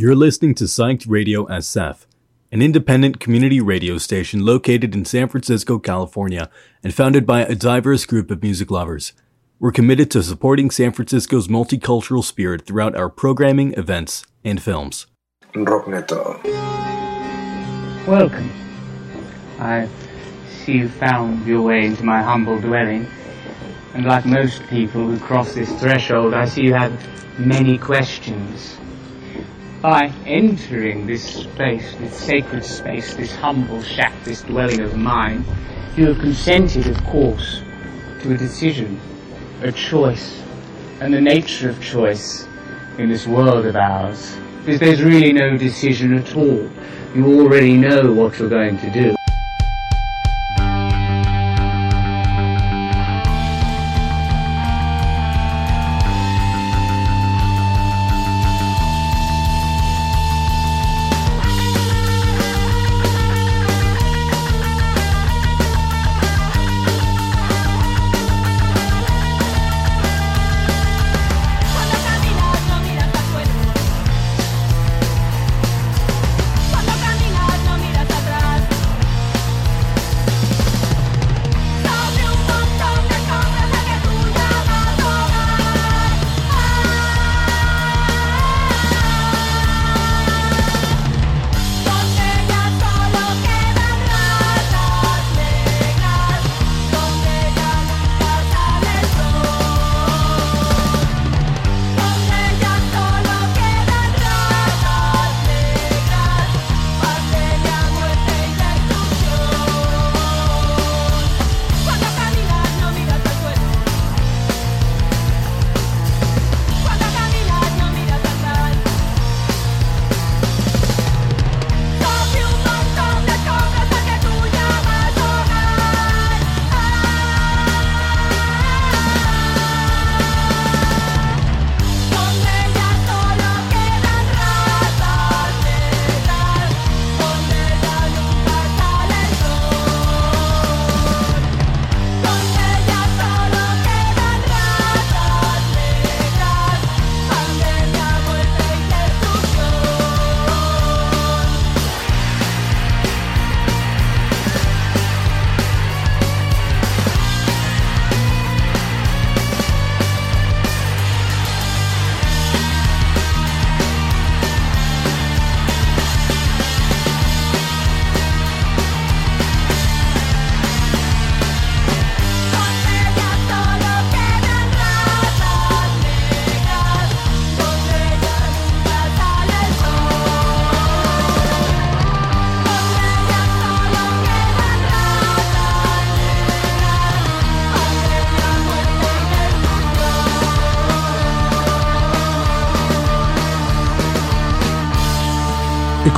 You're listening to Psyched Radio SF, an independent community radio station located in San Francisco, California, and founded by a diverse group of music lovers. We're committed to supporting San Francisco's multicultural spirit throughout our programming, events, and films. Rockneto. Welcome. I see you found your way into my humble dwelling. And like most people who cross this threshold, I see you have many questions. By entering this space, this sacred space, this humble shack, this dwelling of mine, you have consented, of course, to a decision, a choice, and the nature of choice in this world of ours. Because there's really no decision at all. You already know what you're going to do.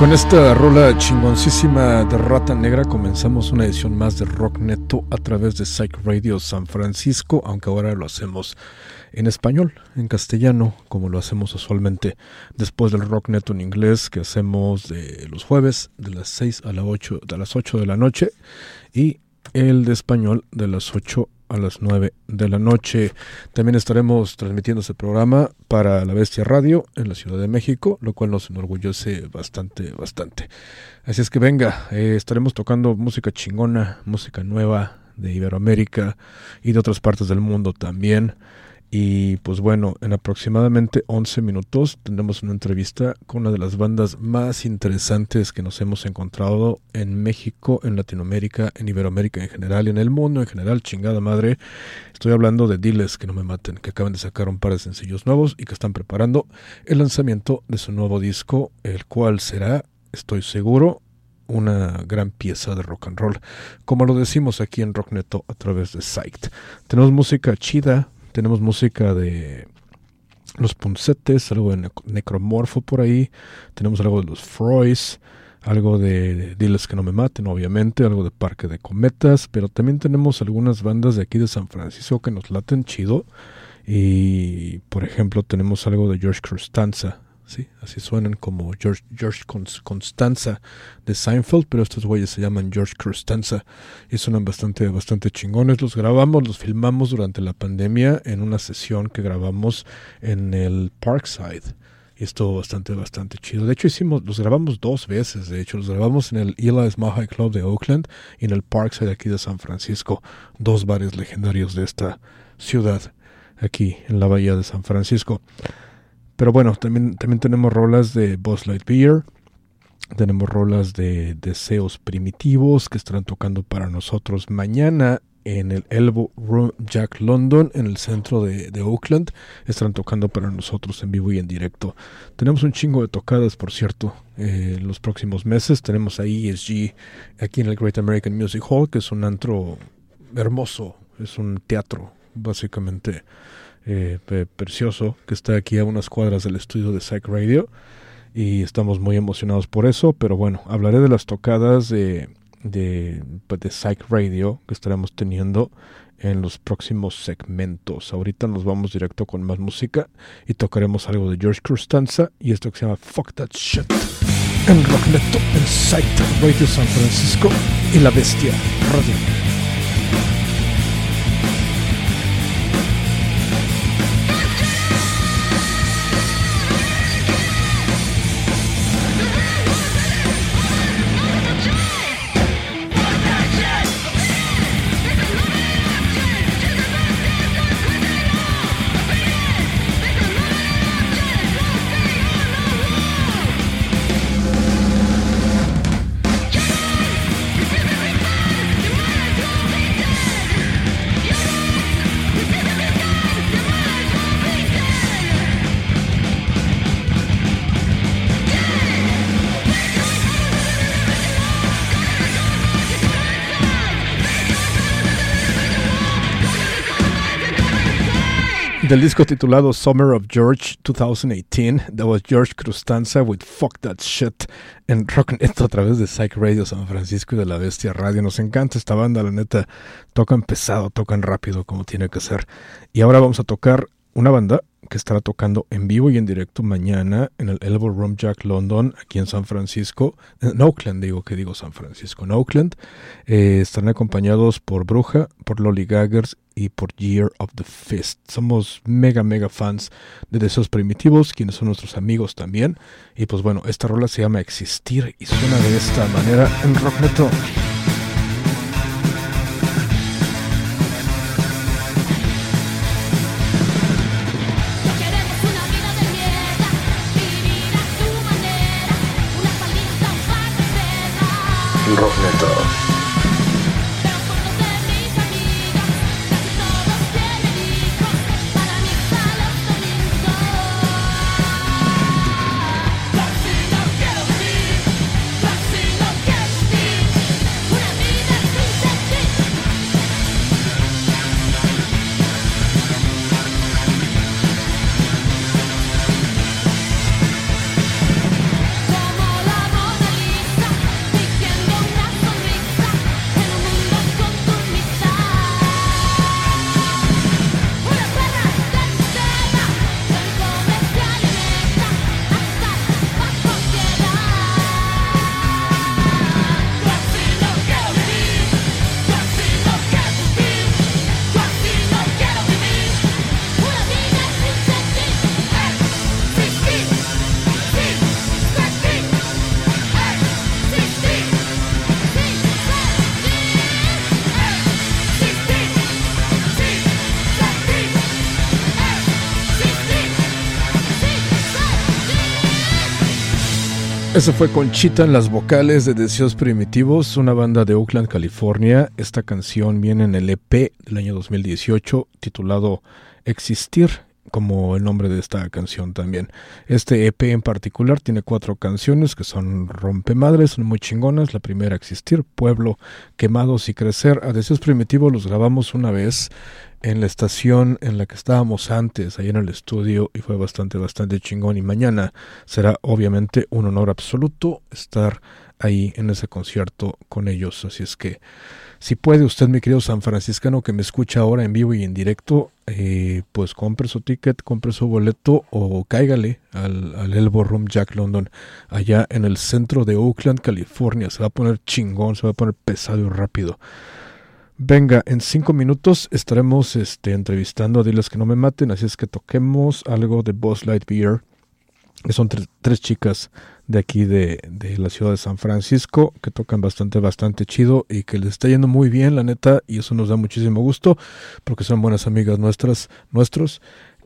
Con esta rola chingoncísima de Rata Negra comenzamos una edición más de Rock Neto a través de Psych Radio San Francisco, aunque ahora lo hacemos en español, en castellano, como lo hacemos usualmente después del Rock Neto en inglés que hacemos de los jueves de las 6 a las 8 de las 8 de la noche y el de español de las 8 a las 9 de la noche. También estaremos transmitiendo ese programa para La Bestia Radio en la Ciudad de México, lo cual nos enorgullece bastante, bastante. Así es que venga, eh, estaremos tocando música chingona, música nueva de Iberoamérica y de otras partes del mundo también. Y pues bueno, en aproximadamente 11 minutos tendremos una entrevista con una de las bandas más interesantes que nos hemos encontrado en México, en Latinoamérica, en Iberoamérica en general y en el mundo en general, chingada madre. Estoy hablando de Diles que no me maten, que acaban de sacar un par de sencillos nuevos y que están preparando el lanzamiento de su nuevo disco, el cual será, estoy seguro, una gran pieza de rock and roll, como lo decimos aquí en Rockneto a través de Psyched. Tenemos música chida, tenemos música de los Puncetes, algo de Necromorfo por ahí. Tenemos algo de los Froys, algo de Diles que no me maten, obviamente, algo de Parque de Cometas, pero también tenemos algunas bandas de aquí de San Francisco que nos laten chido. Y por ejemplo, tenemos algo de George Costanza, ¿sí? Así suenan como George, George Constanza de Seinfeld, pero estos güeyes se llaman George Costanza y suenan bastante, bastante chingones. Los grabamos, los filmamos durante la pandemia en una sesión que grabamos en el Parkside. y estuvo bastante, bastante chido. De hecho, hicimos, los grabamos dos veces, de hecho, los grabamos en el Eli's Mahai Club de Oakland y en el Parkside aquí de San Francisco, dos bares legendarios de esta ciudad, aquí en la bahía de San Francisco. Pero bueno, también, también tenemos rolas de Boss Lightyear, tenemos rolas de Deseos Primitivos que estarán tocando para nosotros mañana en el Elbow Room Jack London, en el centro de, Oakland. Estarán tocando para nosotros en vivo y en directo. Tenemos un chingo de tocadas, por cierto, eh, en los próximos meses. Tenemos ahí ESG aquí en el Great American Music Hall, que es un antro hermoso, es un teatro, básicamente eh, precioso, que está aquí a unas cuadras del estudio de Psych Radio. Y estamos muy emocionados por eso, pero bueno, hablaré de las tocadas de de, pues, de Psych Radio que estaremos teniendo en los próximos segmentos. Ahorita nos vamos directo con más música y tocaremos algo de George Costanza y esto que se llama Fuck That Shit en Rockneto en Psych Radio San Francisco y La Bestia Radio. Del disco titulado Summer of George 2018, that was George Crustanza with Fuck That Shit en Rocknet a través de Psych Radio San Francisco y de la Bestia Radio. Nos encanta esta banda, la neta, tocan pesado, tocan rápido como tiene que ser. Y ahora vamos a tocar una banda que estará tocando en vivo y en directo mañana en el Elbow Room Jack London, aquí en San Francisco, en Oakland, digo que digo San Francisco, en Oakland. Eh, estarán acompañados por Bruja, por Lolly Gaggers y por Year of the Fist. Somos mega, mega fans de Deseos Primitivos, quienes son nuestros amigos también. Y pues bueno, esta rola se llama Existir y suena de esta manera en Rock Metal. Rock Eso fue Conchita en las vocales de Deseos Primitivos, una banda de Oakland, California. Esta canción viene en el EP del año 2018 titulado Existir, como el nombre de esta canción también. Este EP en particular tiene cuatro canciones que son rompemadres, son muy chingonas. La primera, Existir, Pueblo, Quemados y Crecer. A Deseos Primitivos los grabamos una vez en la estación en la que estábamos antes, ahí en el estudio, y fue bastante, bastante chingón. Y mañana será obviamente un honor absoluto estar ahí en ese concierto con ellos. Así es que, si puede usted, mi querido San Franciscano, que me escucha ahora en vivo y en directo, eh, pues compre su ticket, compre su boleto o cáigale al, Elbow Room Jack London, allá en el centro de Oakland, California. Se va a poner chingón, se va a poner pesado y rápido. Venga, en cinco minutos estaremos este, entrevistando a Diles que no me maten, así es que toquemos algo de Boss Lightyear Son tres chicas de aquí de, de, la ciudad de San Francisco que tocan bastante, bastante chido y que les está yendo muy bien, la neta, y eso nos da muchísimo gusto porque son buenas amigas nuestras, nuestros,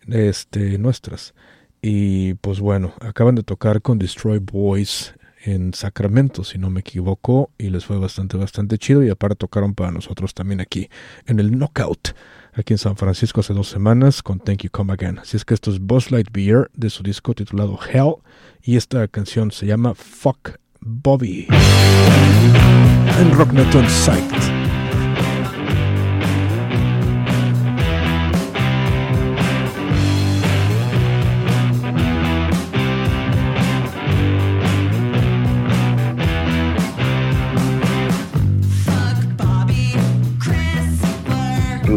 este, nuestras. Y pues bueno, acaban de tocar con Destroy Boys en Sacramento, si no me equivoco, y les fue bastante, bastante chido. Y aparte tocaron para nosotros también aquí en el Knockout, aquí en San Francisco hace dos semanas con Thank You Come Again. Así es que esto es Boss Light Beer de su disco titulado Hell, y esta canción se llama Fuck Bobby. En Rocknet on Sight.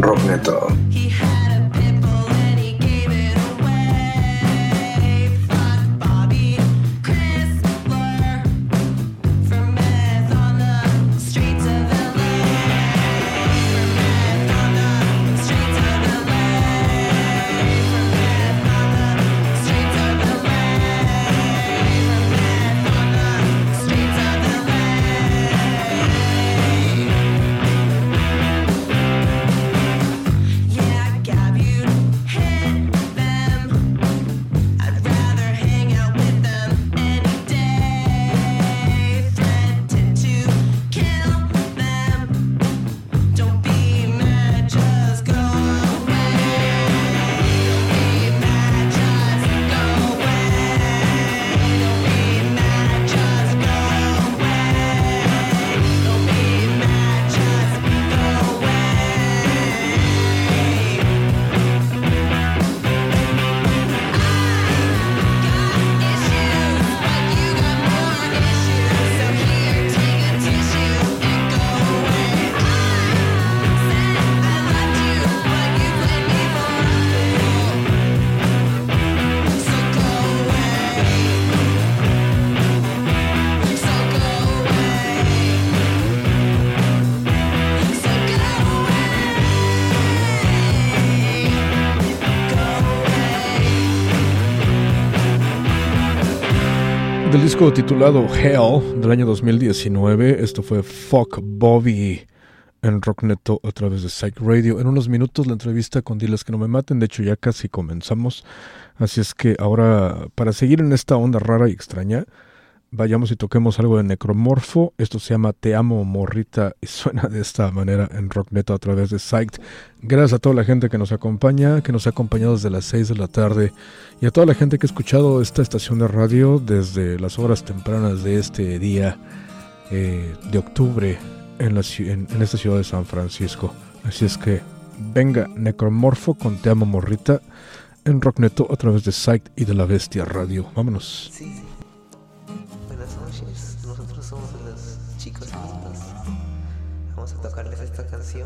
Rockneto. Disco titulado Hell del año 2019. Esto fue Fuck Bobby en Rockneto a través de Psych Radio. En unos minutos la entrevista con Diles que no me maten. De hecho, ya casi comenzamos. Así es que ahora, para seguir en esta onda rara y extraña, vayamos y toquemos algo de Necromorfo. Esto se llama Te amo, morrita, y suena de esta manera en Rockneto a través de Psyched. Gracias a toda la gente que nos acompaña, que nos ha acompañado desde las 6 de la tarde, y a toda la gente que ha escuchado esta estación de radio desde las horas tempranas de este día eh, de octubre en, la, en, en esta ciudad de San Francisco. Así es que venga Necromorfo con Te amo, morrita, en Rockneto a través de Psyched y de la Bestia Radio. Vámonos. llama Te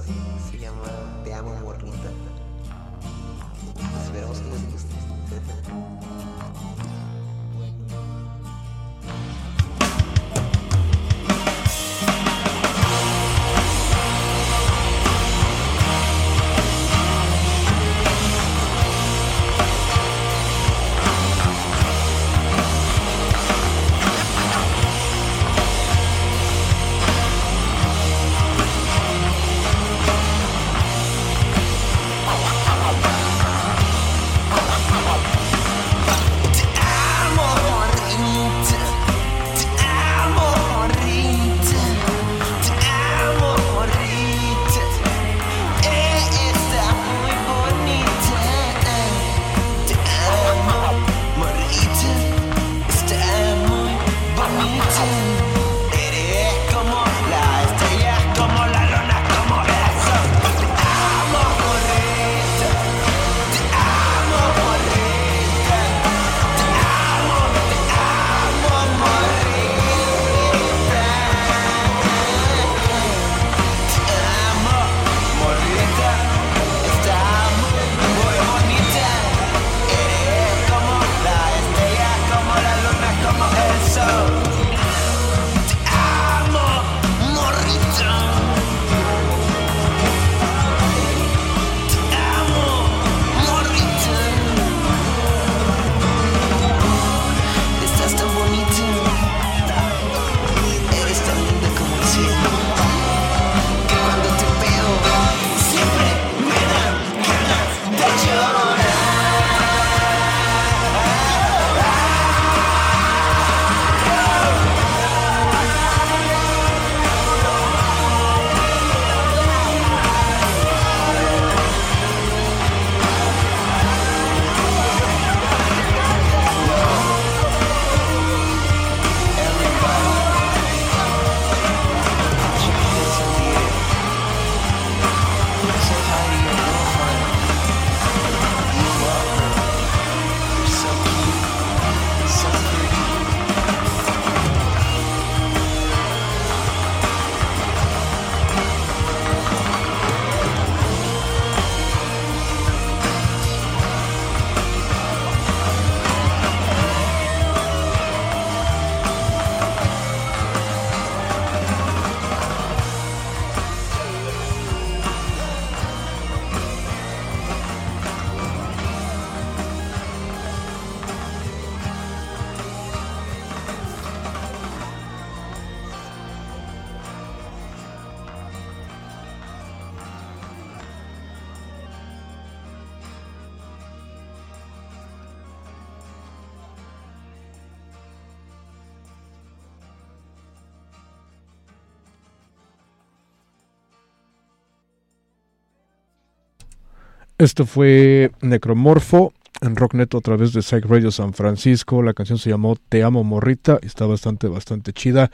Esto fue Necromorfo en Rocknet a través de Psych Radio San Francisco. La canción se llamó Te amo morrita y está bastante, bastante chida.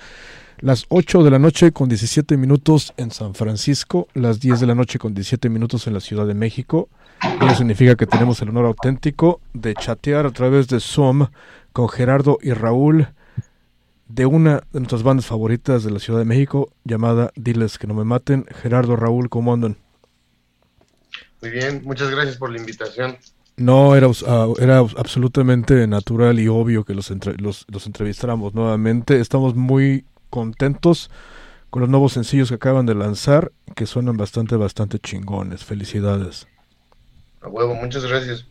Las 8 de la noche con 17 minutos en San Francisco, las 10 de la noche con 17 minutos en la Ciudad de México. Eso significa que tenemos el honor auténtico de chatear a través de Zoom con Gerardo y Raúl de una de nuestras bandas favoritas de la Ciudad de México llamada Diles que no me maten. Gerardo, Raúl, ¿cómo andan? Muy bien, muchas gracias por la invitación. No, era, uh, era absolutamente natural y obvio que los, entre, los, los entrevistáramos nuevamente. Estamos muy contentos con los nuevos sencillos que acaban de lanzar, que suenan bastante, bastante chingones. Felicidades. A huevo, muchas gracias.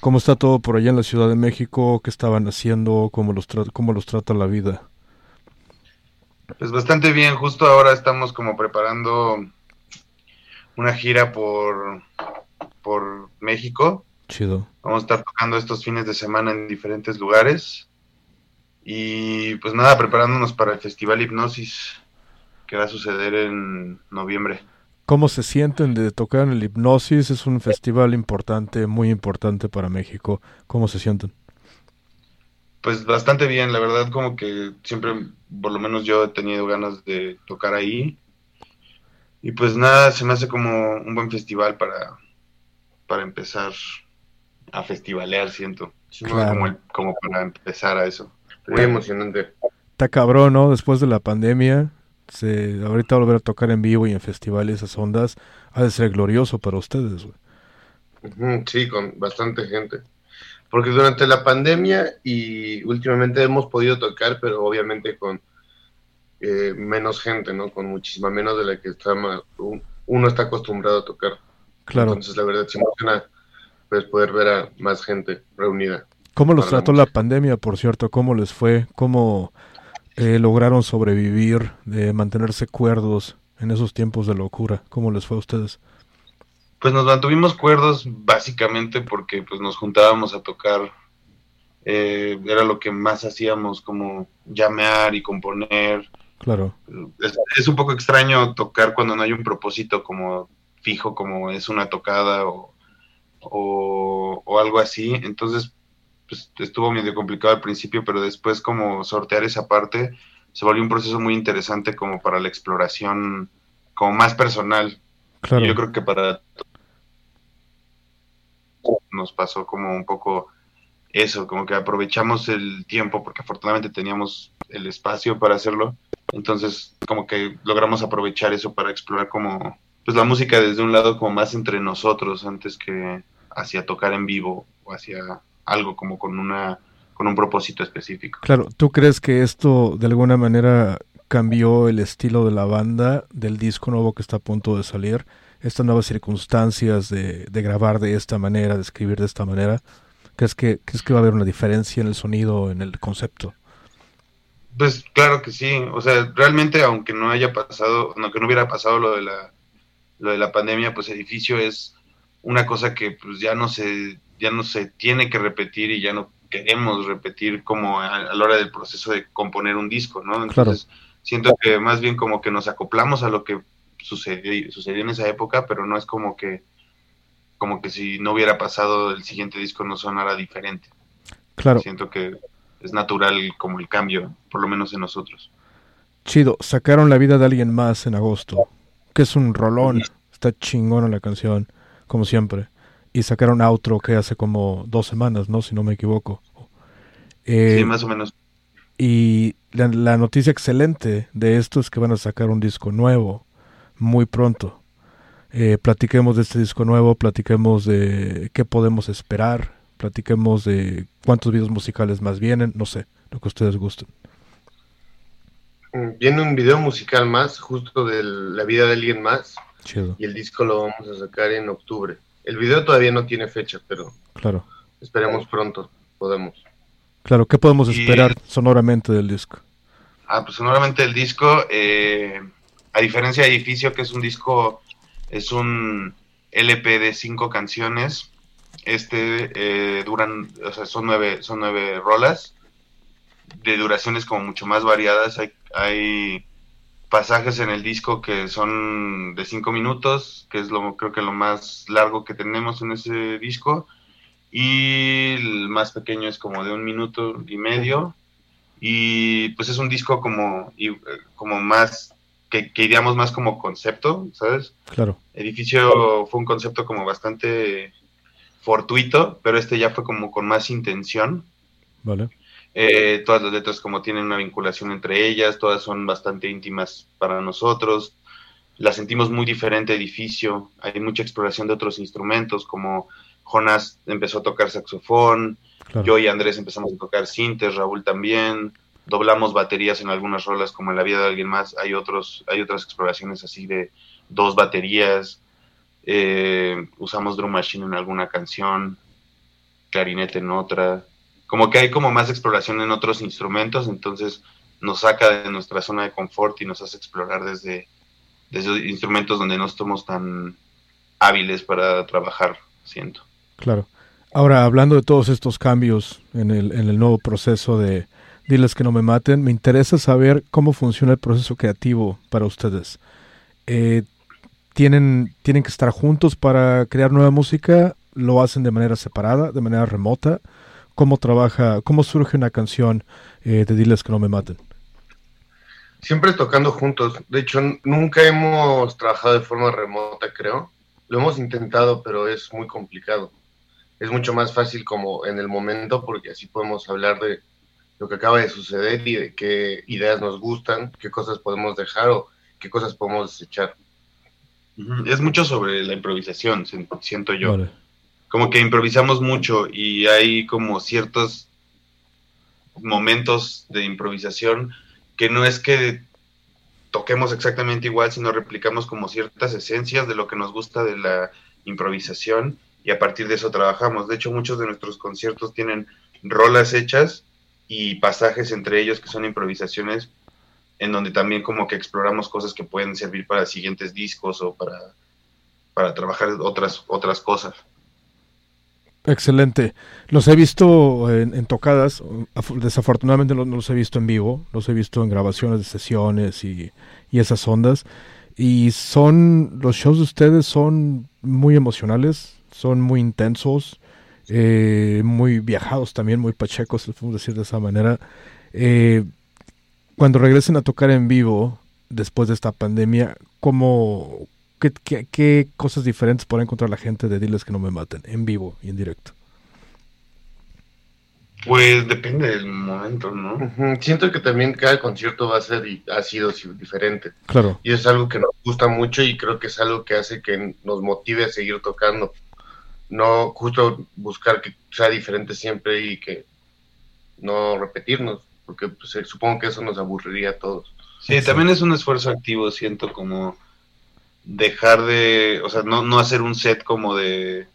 ¿Cómo está todo por allá en la Ciudad de México? ¿Qué estaban haciendo? ¿Cómo los, cómo los trata la vida? Pues bastante bien. Justo ahora estamos como preparando una gira por, por México. Chido. Vamos a estar tocando estos fines de semana en diferentes lugares. Y pues nada, preparándonos para el Festival Hipnosis que va a suceder en noviembre. ¿Cómo se sienten de tocar en el Hipnosis? Es un festival importante, muy importante para México. ¿Cómo se sienten? Pues bastante bien, la verdad como que siempre, por lo menos yo he tenido ganas de tocar ahí. Y pues nada, se me hace como un buen festival para, para empezar a festivalear, siento. Claro. Como, el- como para empezar a eso. Muy emocionante. Está cabrón, ¿no? Después de la pandemia, se, ahorita volver a tocar en vivo y en festivales esas ondas ha de ser glorioso para ustedes, güey. Sí, con bastante gente. Porque durante la pandemia y últimamente hemos podido tocar, pero obviamente con eh, menos gente, ¿no? Con muchísima menos de la que está un- uno está acostumbrado a tocar. Claro. Entonces, la verdad, se emociona pues, poder ver a más gente reunida. ¿Cómo los la trató la pandemia, por cierto? ¿Cómo les fue? ¿Cómo eh, lograron sobrevivir, de mantenerse cuerdos en esos tiempos de locura? ¿Cómo les fue a ustedes? Pues nos mantuvimos cuerdos básicamente porque pues nos juntábamos a tocar. Eh, era lo que más hacíamos, como llamear y componer. Claro, es, es un poco extraño tocar cuando no hay un propósito como fijo, como es una tocada o, o, o algo así. Entonces, pues estuvo medio complicado al principio, pero después como sortear esa parte se volvió un proceso muy interesante como para la exploración como más personal. claro. Yo creo que para nos pasó como un poco eso, como que aprovechamos el tiempo porque afortunadamente teníamos el espacio para hacerlo. Entonces, como que logramos aprovechar eso para explorar como pues la música desde un lado como más entre nosotros antes que hacia tocar en vivo o hacia algo como con una con un propósito específico. Claro, ¿tú crees que esto de alguna manera cambió el estilo de la banda del disco nuevo que está a punto de salir? Estas nuevas circunstancias de, de grabar de esta manera, de escribir de esta manera, ¿crees que, ¿crees que va a haber una diferencia en el sonido, en el concepto? Pues claro que sí, o sea, realmente aunque no haya pasado, aunque no hubiera pasado lo de la lo de la pandemia, pues edificio es una cosa que pues ya no se ya no se tiene que repetir y ya no queremos repetir como a, a la hora del proceso de componer un disco, ¿no? Entonces, siento que más bien como que nos acoplamos a lo que sucedió, sucedió en esa época, pero no es como que como que si no hubiera pasado el siguiente disco no sonara diferente. Claro, Siento que es natural como el cambio, por lo menos en nosotros. chido. Sacaron La vida de alguien más en agosto, que es un rolón. Está chingona la canción, como siempre. Y sacaron outro que hace como dos semanas, ¿no? Si no me equivoco. Eh, sí, más o menos. Y la, la noticia excelente de esto es que van a sacar un disco nuevo muy pronto. Eh, platiquemos de este disco nuevo, platiquemos de qué podemos esperar, platiquemos de cuántos videos musicales más vienen, no sé, lo que ustedes gusten. Mm, Viene un video musical más, justo de la vida de alguien más, Chido, y el disco lo vamos a sacar en octubre. El video todavía no tiene fecha, pero claro. esperemos pronto, podemos. Claro, ¿qué podemos Y- esperar sonoramente del disco? Ah, pues sonoramente el disco, eh, a diferencia de Edificio, que es un disco, es un LP de cinco canciones, este eh, duran, o sea, son nueve, son nueve rolas, de duraciones como mucho más variadas, hay, hay pasajes en el disco que son de cinco minutos, que es lo creo que lo más largo que tenemos en ese disco, y el más pequeño es como de un minuto y medio, y pues es un disco como, y, como más, que, que iríamos más como concepto, ¿sabes? Claro. Edificio fue un concepto como bastante fortuito, pero este ya fue como con más intención. Vale. Eh, todas las letras como tienen una vinculación entre ellas, todas son bastante íntimas para nosotros. La sentimos muy diferente edificio, hay mucha exploración de otros instrumentos, como Jonas empezó a tocar saxofón, Claro. yo y Andrés empezamos a tocar sintes, Raúl también, doblamos baterías en algunas rolas como en la vida de alguien más, hay otros, hay otras exploraciones así de dos baterías, eh, usamos drum machine en alguna canción, clarinete en otra, como que hay como más exploración en otros instrumentos, entonces nos saca de nuestra zona de confort y nos hace explorar desde, desde instrumentos donde no estamos tan hábiles para trabajar, siento. Claro. Ahora, hablando de todos estos cambios en el, en el nuevo proceso de Diles que no me maten, me interesa saber cómo funciona el proceso creativo para ustedes. Eh, ¿tienen, ¿Tienen que estar juntos para crear nueva música? ¿Lo hacen de manera separada, de manera remota? ¿Cómo trabaja, cómo surge una canción eh, de Diles que no me maten? Siempre tocando juntos. De hecho, nunca hemos trabajado de forma remota, creo. Lo hemos intentado, pero es muy complicado. Es mucho más fácil como en el momento, porque así podemos hablar de lo que acaba de suceder y de qué ideas nos gustan, qué cosas podemos dejar o qué cosas podemos desechar. Es mucho sobre la improvisación, si- siento yo. Vale. Como que improvisamos mucho y hay como ciertos momentos de improvisación que no es que toquemos exactamente igual, sino replicamos como ciertas esencias de lo que nos gusta de la improvisación y a partir de eso trabajamos. De hecho, muchos de nuestros conciertos tienen rolas hechas y pasajes entre ellos que son improvisaciones en donde también como que exploramos cosas que pueden servir para siguientes discos o para, para trabajar otras, otras cosas. Excelente. Los he visto en, en tocadas, af- desafortunadamente no, no los he visto en vivo, los he visto en grabaciones de sesiones y, y esas ondas. Y son, los shows de ustedes son muy emocionales, son muy intensos, eh, muy viajados también, muy pachecos, podemos decir de esa manera. Eh, cuando regresen a tocar en vivo, después de esta pandemia, ¿cómo, qué, qué- qué cosas diferentes podrá encontrar la gente de Diles que no me maten, en vivo y en directo? Pues depende del momento, ¿no? Siento que también cada concierto va a ser y ha sido si- diferente. Claro, Y es algo que nos gusta mucho y creo que es algo que hace que nos motive a seguir tocando. No justo buscar que sea diferente siempre y que no repetirnos, porque pues, eh, supongo que eso nos aburriría a todos. Sí, también es un esfuerzo activo, siento como dejar de, o sea, no, no hacer un set como de,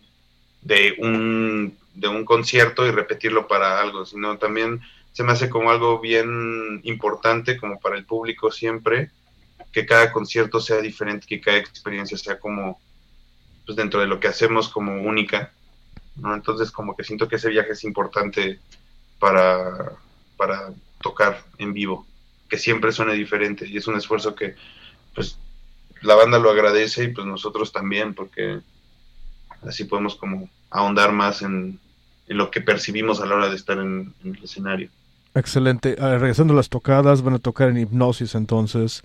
de un de un concierto y repetirlo para algo, sino también se me hace como algo bien importante como para el público siempre, que cada concierto sea diferente, que cada experiencia sea como, pues dentro de lo que hacemos como única, ¿no? Entonces como que siento que ese viaje es importante para, para tocar en vivo, que siempre suene diferente y es un esfuerzo que pues la banda lo agradece y pues nosotros también, porque así podemos como ahondar más en, en lo que percibimos a la hora de estar en, en el escenario. excelente. Ah, regresando a las tocadas, van a tocar en Hipnosis entonces.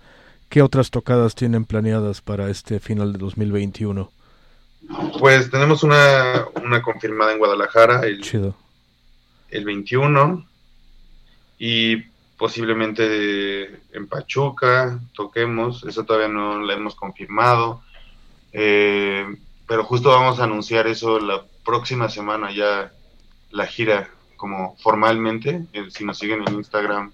¿Qué otras tocadas tienen planeadas para este final de 2021? Pues tenemos una, una confirmada en Guadalajara el, Chido. el 21 y posiblemente en Pachuca toquemos, eso todavía no la hemos confirmado, Eh, pero justo vamos a anunciar eso la próxima semana ya la gira como formalmente, Eh, si nos siguen en Instagram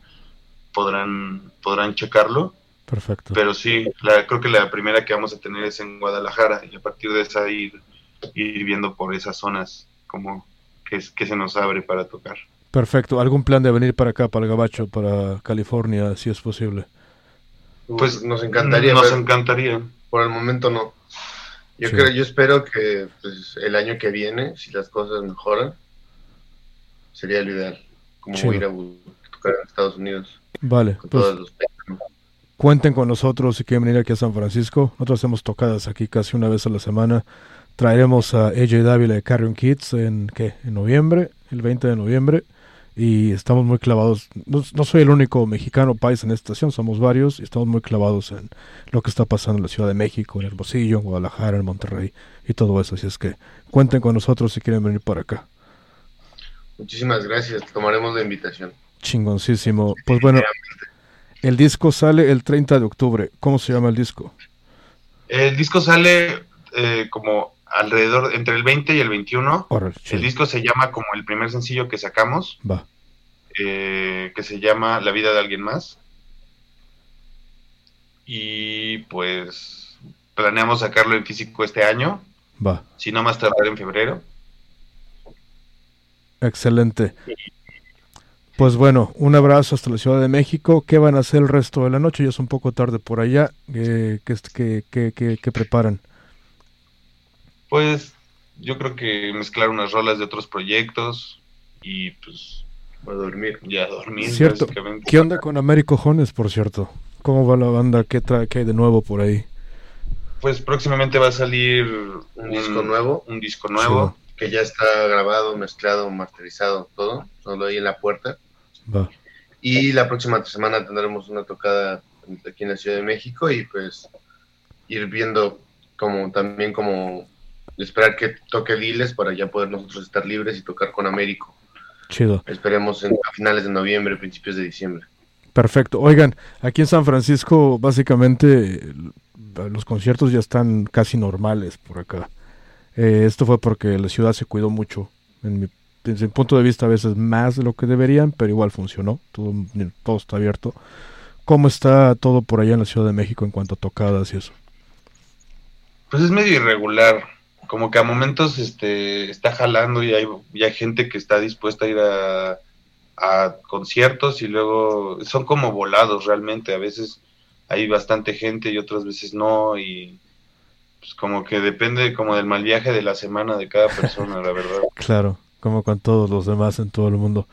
podrán podrán checarlo, Perfecto. pero sí, la, creo que la primera que vamos a tener es en Guadalajara y a partir de esa ir, ir viendo por esas zonas como que, es- que se nos abre para tocar. Perfecto. ¿Algún plan de venir para acá, para el Gabacho, para California, si es posible? Pues nos encantaría, Nos pero encantaría. por el momento no. Yo Sí. creo, yo espero que pues, el año que viene, si las cosas mejoran, sería lo ideal. Como Chido. ir a tocar en Estados Unidos Vale. con Pues todos los cuenten con nosotros si quieren venir aquí a San Francisco. Nosotros hacemos tocadas aquí casi una vez a la semana. Traeremos a AJ Dávila de Carrion Kids en, ¿qué? en noviembre, el 20 de noviembre. Y estamos muy clavados. No, no soy el único mexicano país en esta estación, somos varios y estamos muy clavados en lo que está pasando en la Ciudad de México, en Hermosillo, en Guadalajara, en Monterrey y todo eso. Así es que cuenten con nosotros si quieren venir para acá. Muchísimas gracias, tomaremos la invitación. Chingoncísimo. Pues bueno, el disco sale el 30 de octubre. ¿Cómo se llama el disco? El disco sale eh, como alrededor entre el 20 y el 21. Órale, El disco se llama como el primer sencillo que sacamos, Va. eh, que se llama La vida de alguien más. Y pues planeamos sacarlo en físico este año, Va. si no más tardar en febrero. Excelente. Pues bueno, un abrazo hasta la Ciudad de México. ¿Qué van a hacer el resto de la noche? Ya es un poco tarde por allá. Eh, ¿qué, qué preparan? Pues yo creo que mezclar unas rolas de otros proyectos y pues A dormir. ya dormir. Cierto. ¿Qué onda con Américo Jones, por cierto? ¿Cómo va la banda? ¿Qué, trae, qué hay de nuevo por ahí? Pues próximamente va a salir Un disco nuevo. Un disco nuevo. Que ya está grabado, mezclado, masterizado, todo. Solo ahí en la puerta. Va. Y la próxima semana tendremos una tocada aquí en la Ciudad de México y pues ir viendo como también como esperar que toque Diles para ya poder nosotros estar libres y tocar con Américo. Chido. Esperemos en, a finales de noviembre, principios de diciembre. Perfecto. Oigan, aquí en San Francisco básicamente los conciertos ya están casi normales por acá. Eh, esto fue porque la ciudad se cuidó mucho. En mi, desde mi punto de vista a veces más de lo que deberían, pero igual funcionó. Todo, todo está abierto. ¿Cómo está todo por allá en la Ciudad de México en cuanto a tocadas y eso? Pues es medio irregular. Como que a momentos este, está jalando y hay, y hay gente que está dispuesta a ir a, a conciertos y luego son como volados realmente. A veces hay bastante gente y otras veces no. Y pues como que depende como del mal viaje de la semana de cada persona, la verdad. Claro, como con todos los demás en todo el mundo.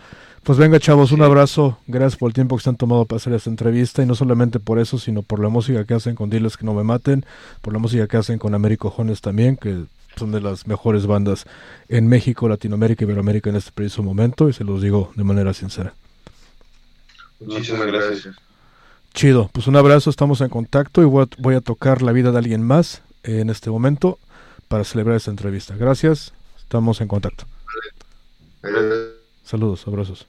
Pues venga, chavos, un abrazo. Gracias por el tiempo que se han tomado para hacer esta entrevista. Y no solamente por eso, sino por la música que hacen con Diles que no me maten, por la música que hacen con Américo Jones también, que son de las mejores bandas en México, Latinoamérica y Iberoamérica en este preciso momento. Y se los digo de manera sincera. Muchísimas gracias. Chido, pues un abrazo, estamos en contacto y voy a, voy a tocar la vida de alguien más en este momento para celebrar esta entrevista. Gracias, estamos en contacto. Saludos, abrazos.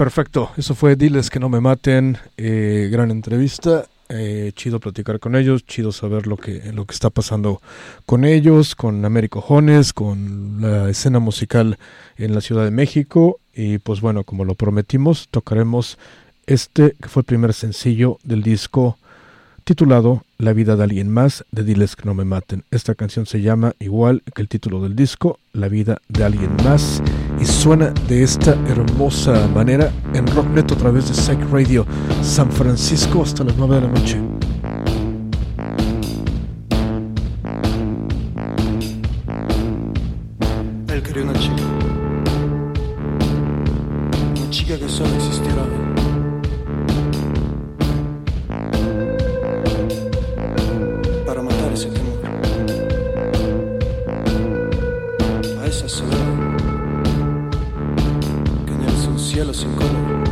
Perfecto, eso fue Diles que no me maten, eh, gran entrevista, eh, chido platicar con ellos, chido saber lo que, lo que está pasando con ellos, con Américo Jones, con la escena musical en la Ciudad de México y pues bueno, como lo prometimos, tocaremos este que fue el primer sencillo del disco titulado La vida de alguien más de Diles que no me maten. Esta canción se llama igual que el título del disco, La vida de alguien más, y suena de esta hermosa manera en Rocknet a través de Psych Radio San Francisco hasta las 9 de la noche. Él quería una chica. Una chica que solo existiera. Para matar ese temor. A esa soledad. Cielo sin color.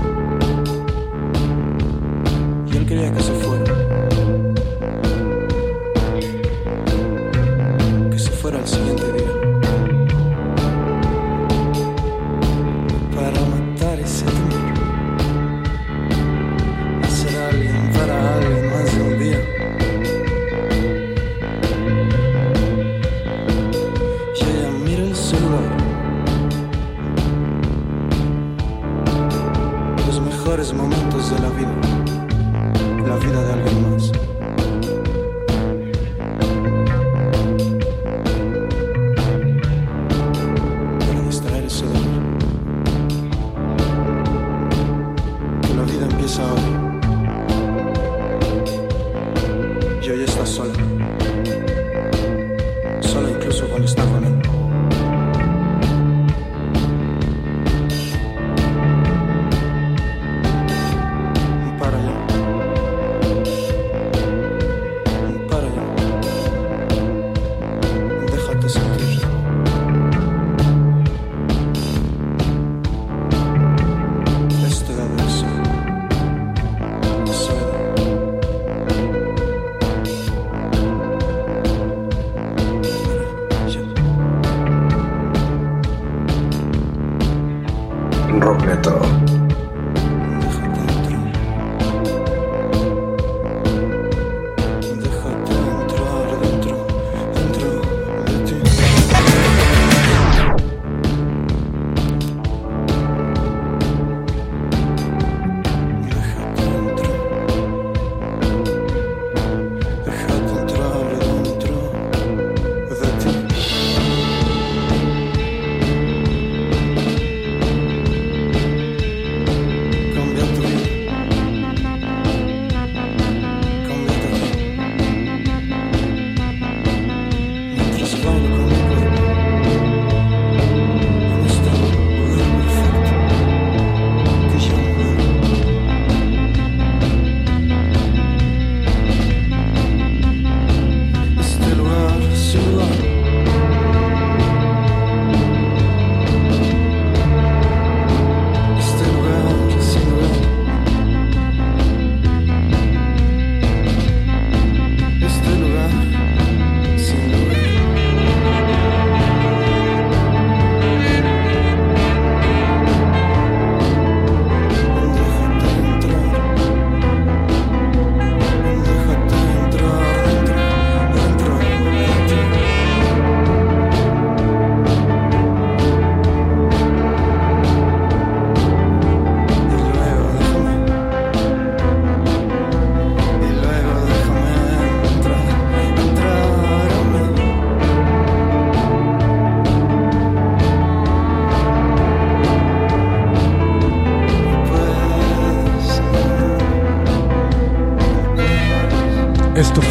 Y él quería que se fuera. Que se fuera al siguiente día. Mejores momentos de la vida. La vida de alguien más.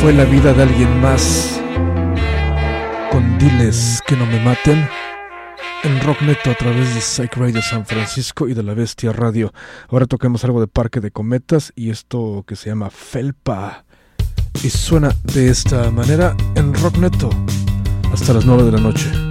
Fue la vida de alguien más. Con diles que no me maten. En Rock Neto a través de Psych Radio San Francisco y de la Bestia Radio. Ahora toquemos algo de Parque de Cometas y esto que se llama Felpa. Y suena de esta manera en Rock Neto hasta las 9 de la noche.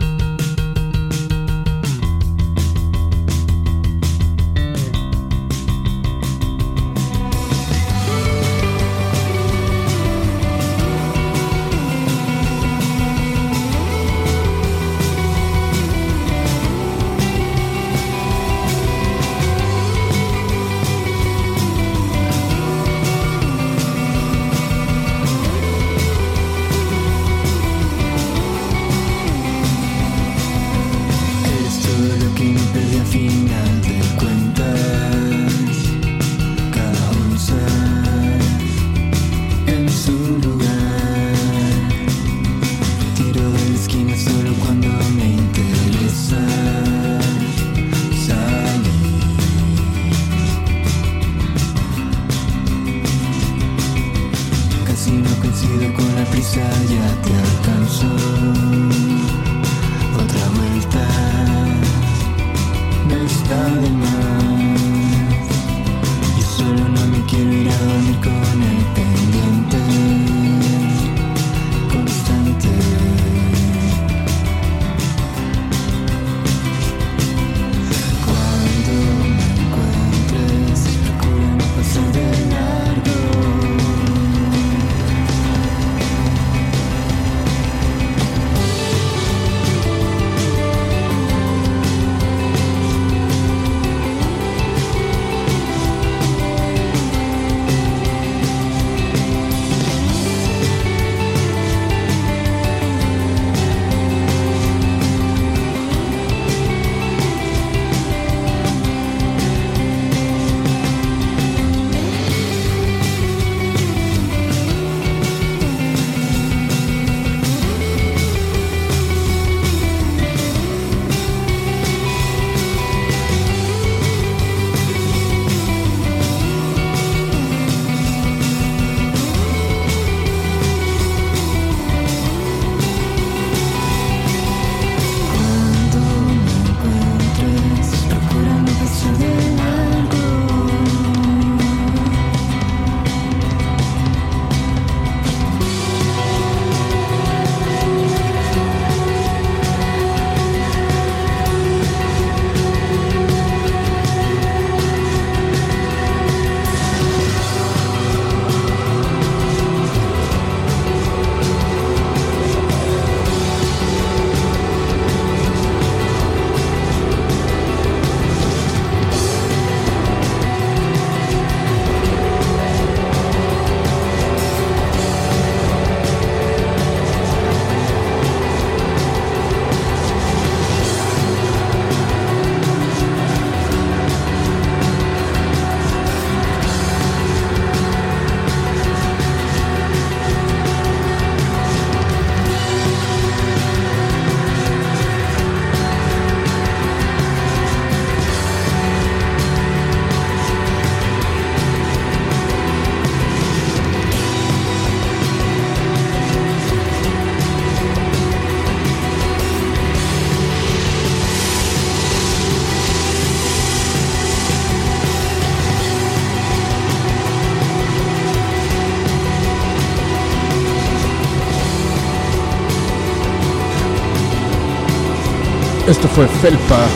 Fue Felpa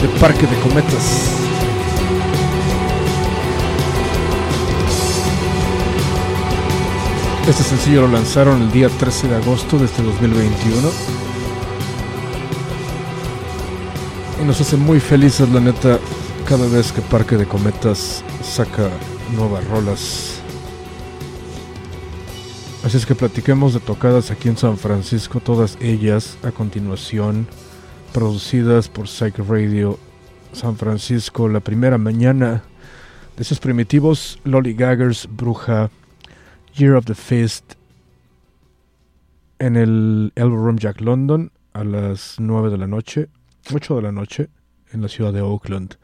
de Parque de Cometas. Este sencillo lo lanzaron el día 13 de agosto de este 2021. Y nos hace muy felices, la neta, cada vez que Parque de Cometas saca nuevas rolas. Es que platiquemos de tocadas aquí en San Francisco, todas ellas a continuación, producidas por Psych Radio San Francisco, la primera mañana de esos primitivos Lollygaggers, Bruja, Year of the Fist, en el Elbow Room Jack London a las 9 de la noche, 8 de la noche, en la ciudad de Oakland.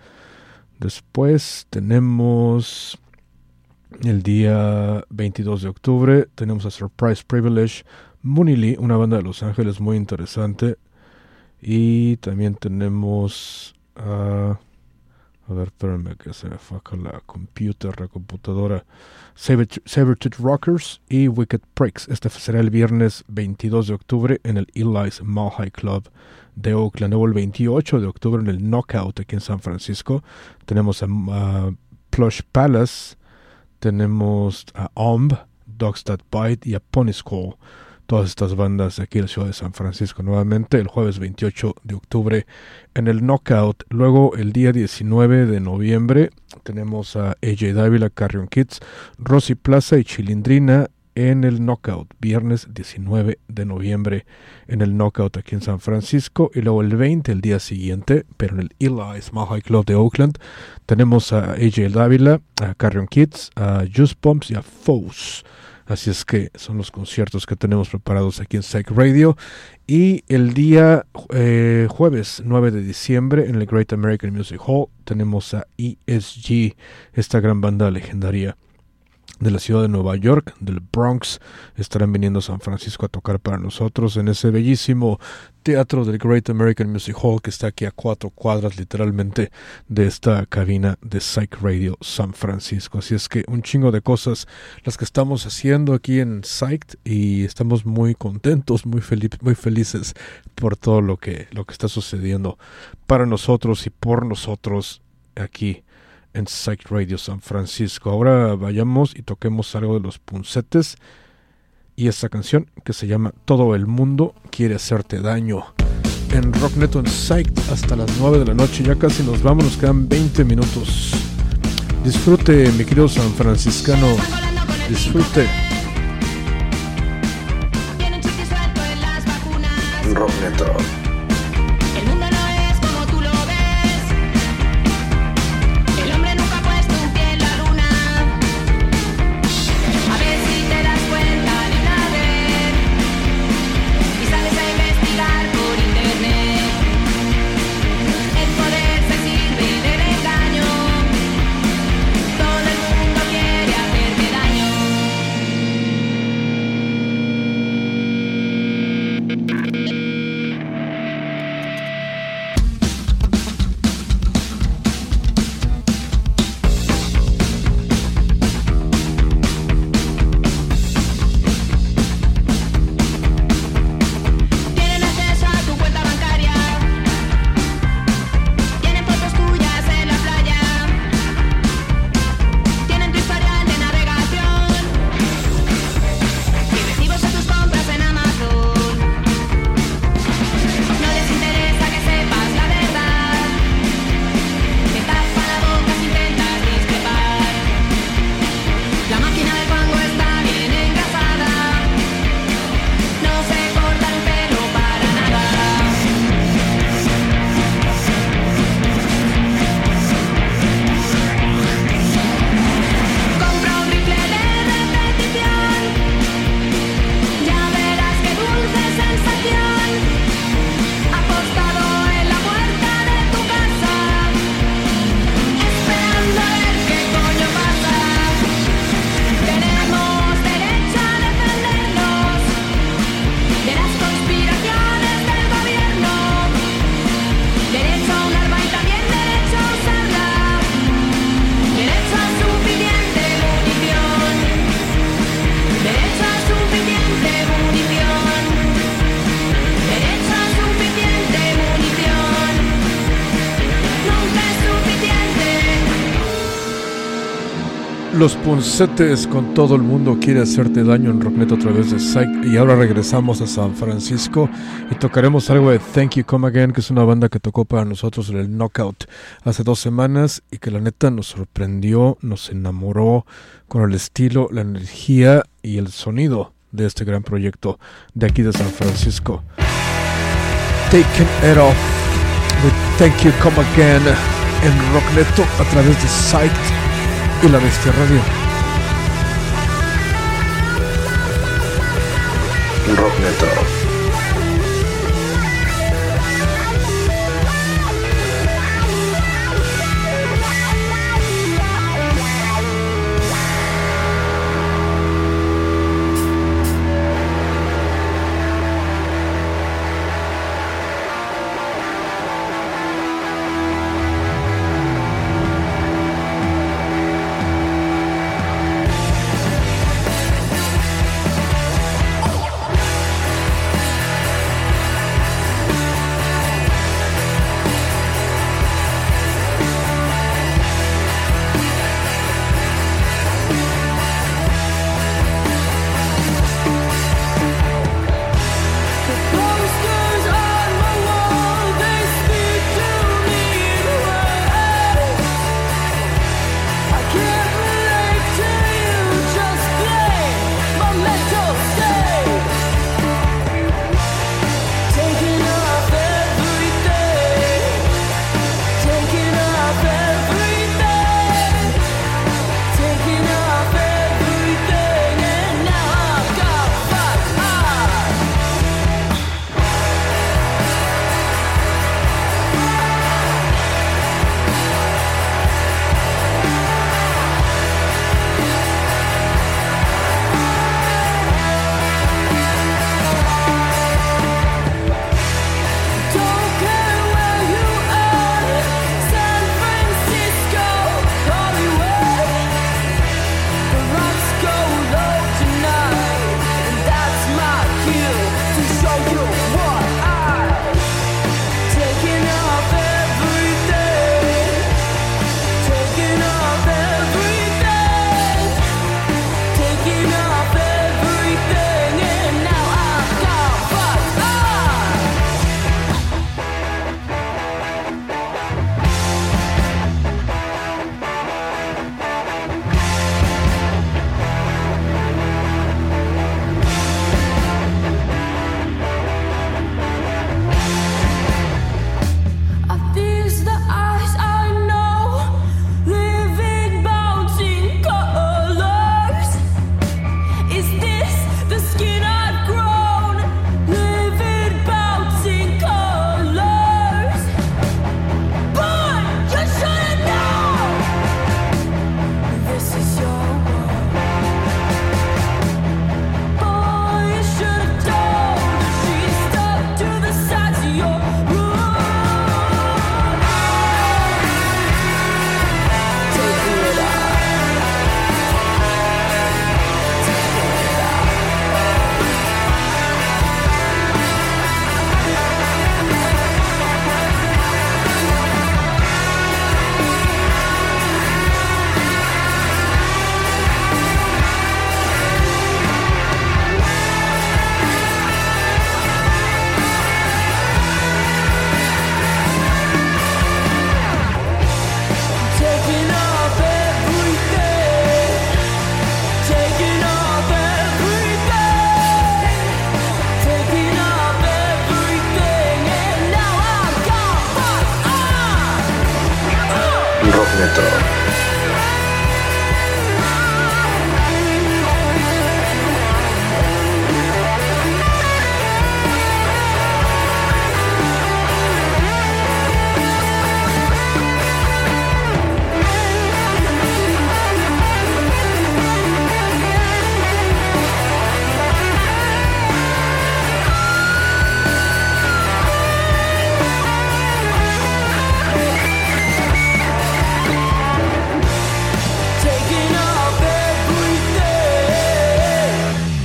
Después tenemos El día 22 de octubre tenemos a Surprise Privilege, Lee, una banda de Los Ángeles muy interesante. Y también tenemos a... A ver, espérenme que se me fue la computer, la computadora. Sabertooth Rockers y Wicked Pricks. Este será el viernes 22 de octubre en el Eli's Mall High Club de Oakland. Luego el 28 de octubre en el Knockout aquí en San Francisco. Tenemos a, Plush Palace. Tenemos a Omb, Dogs That Bite y a Pony School todas estas bandas aquí en la ciudad de San Francisco nuevamente el jueves 28 de octubre en el Knockout. Luego el día 19 de noviembre tenemos a AJ Dávila, Carrion Kids, Rosy Plaza y Chilindrina en el Knockout, viernes 19 de noviembre en el Knockout aquí en San Francisco. Y luego el 20, el día siguiente, pero en el Eli Small High Club de Oakland, tenemos a AJ Dávila, a Carrion Kids, a Juice Pumps y a Foes. Así es que son los conciertos que tenemos preparados aquí en Psych Radio. Y el día eh, jueves 9 de diciembre en el Great American Music Hall tenemos a ESG, esta gran banda legendaria de la ciudad de Nueva York, del Bronx, estarán viniendo a San Francisco a tocar para nosotros en ese bellísimo teatro del Great American Music Hall que está aquí a cuatro cuadras literalmente de esta cabina de Psych Radio San Francisco. Así es que un chingo de cosas las que estamos haciendo aquí en Psych y estamos muy contentos, muy, muy felices por todo lo que, lo que está sucediendo para nosotros y por nosotros aquí en Psych Radio San Francisco. Ahora vayamos y toquemos algo de los puncetes y esta canción que se llama Todo el mundo quiere hacerte daño. En Rockneto en Psych hasta las 9 de la noche, ya casi nos vamos, nos quedan 20 minutos. Disfrute, mi querido San Franciscano, disfrute. Rockneto. Los puncetes con todo el mundo quiere hacerte daño en Rocknet a través de Psych. Y ahora regresamos a San Francisco y tocaremos algo de Thank You Come Again, que es una banda que tocó para nosotros en el Knockout hace dos semanas y que la neta nos sorprendió, nos enamoró con el estilo, la energía y el sonido de este gran proyecto de aquí de San Francisco. Taking It Off with Thank You Come Again en Rockneto a través de Psych y la Bestia Radio. Rockneto. Rockneto.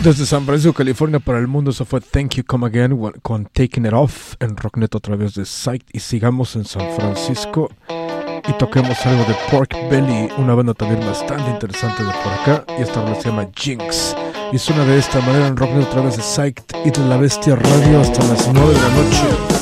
Desde San Francisco, California, para el mundo, eso fue Thank You Come Again con Taking It Off en Rocknet a través de Sight. Y sigamos en San Francisco y toquemos algo de Pork Belly, una banda también bastante interesante de por acá. Y esta banda se llama Jinx. Y suena de esta manera en Rocknet a través de Sight y de la Bestia Radio hasta las 9 de la noche.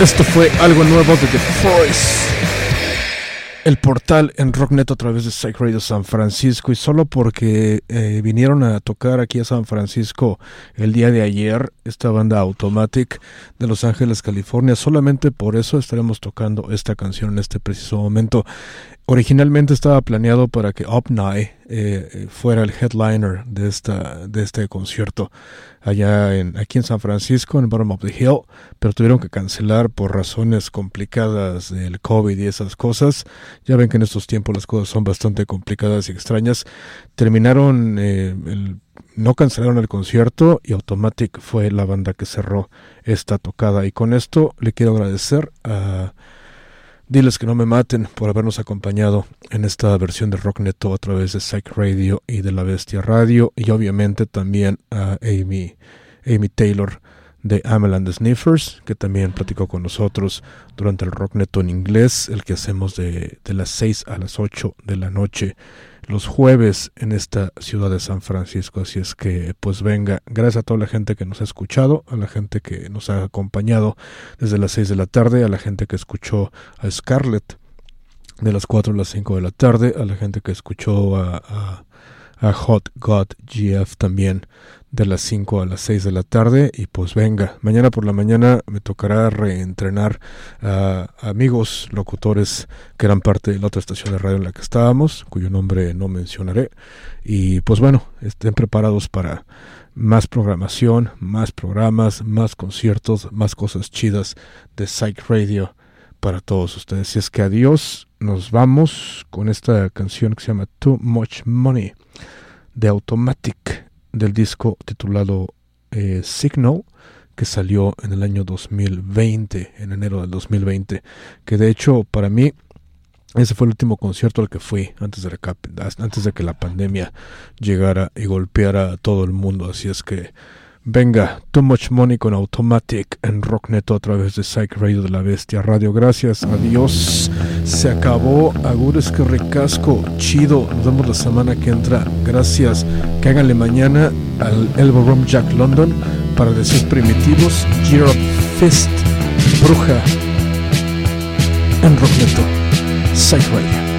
Esto fue algo nuevo de The Voice. El portal en Rocknet a través de Psych Radio San Francisco y solo porque eh, vinieron a tocar aquí a San Francisco el día de ayer esta banda Automatic de Los Ángeles, California, solamente por eso estaremos tocando esta canción en este preciso momento. Originalmente estaba planeado para que Up eh, fuera el headliner de, esta, de este concierto allá en, aquí en San Francisco, en Bottom of the Hill, pero tuvieron que cancelar por razones complicadas del COVID y esas cosas. Ya ven que en estos tiempos las cosas son bastante complicadas y extrañas. Terminaron, eh, no cancelaron el concierto y Automatic fue la banda que cerró esta tocada. Y con esto le quiero agradecer a Diles que no me maten por habernos acompañado en esta versión de Rock Neto a través de Psych Radio y de La Bestia Radio y obviamente también a Amy, Amy Taylor de Ameland Sniffers que también platicó con nosotros durante el Rock Neto en inglés, el que hacemos de, de las 6 a las 8 de la noche los jueves en esta ciudad de San Francisco. Así es que, pues venga, gracias a toda la gente que nos ha escuchado, a la gente que nos ha acompañado desde las 6 de la tarde, a la gente que escuchó a Scarlett de las 4 a las 5 de la tarde, a la gente que escuchó a, a Hot God GF también de las 5 a las 6 de la tarde y pues venga, mañana por la mañana me tocará reentrenar a amigos locutores que eran parte de la otra estación de radio en la que estábamos, cuyo nombre no mencionaré y pues bueno, estén preparados para más programación, más programas, más conciertos, más cosas chidas de Psych Radio para todos ustedes. Y es que adiós, nos vamos con esta canción que se llama Too Much Money de Automatic del disco titulado eh, Signal que salió en el año 2020, en enero del 2020, que de hecho para mí ese fue el último concierto al que fui antes de, antes de que la pandemia llegara y golpeara a todo el mundo, así es que Venga, Too Much Money con Automatic en Rockneto a través de Psych Radio de la Bestia Radio. Gracias, adiós. Se acabó. Agures que recasco. Chido. Nos vemos la semana que entra. Gracias. Cáganle mañana al Elbow Room Jack London para decir primitivos. Gear Up Fist. Bruja. En Rockneto. Radio.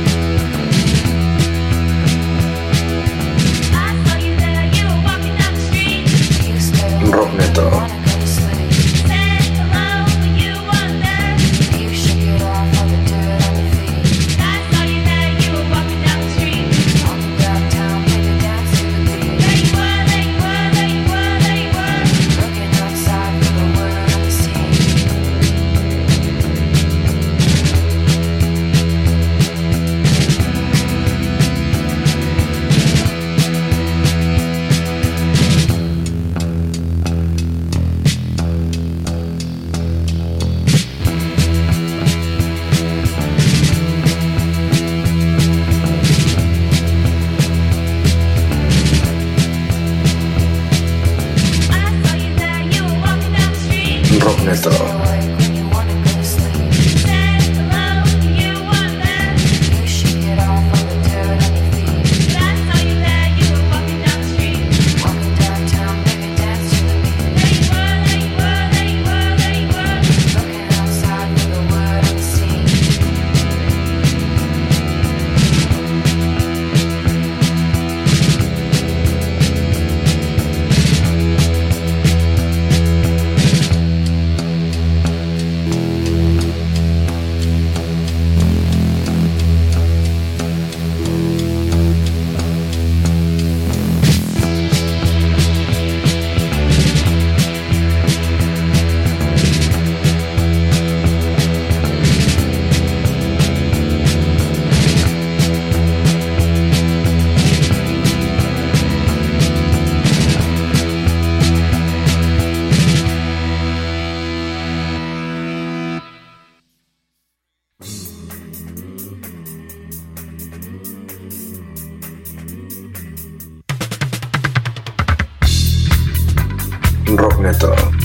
Magneto.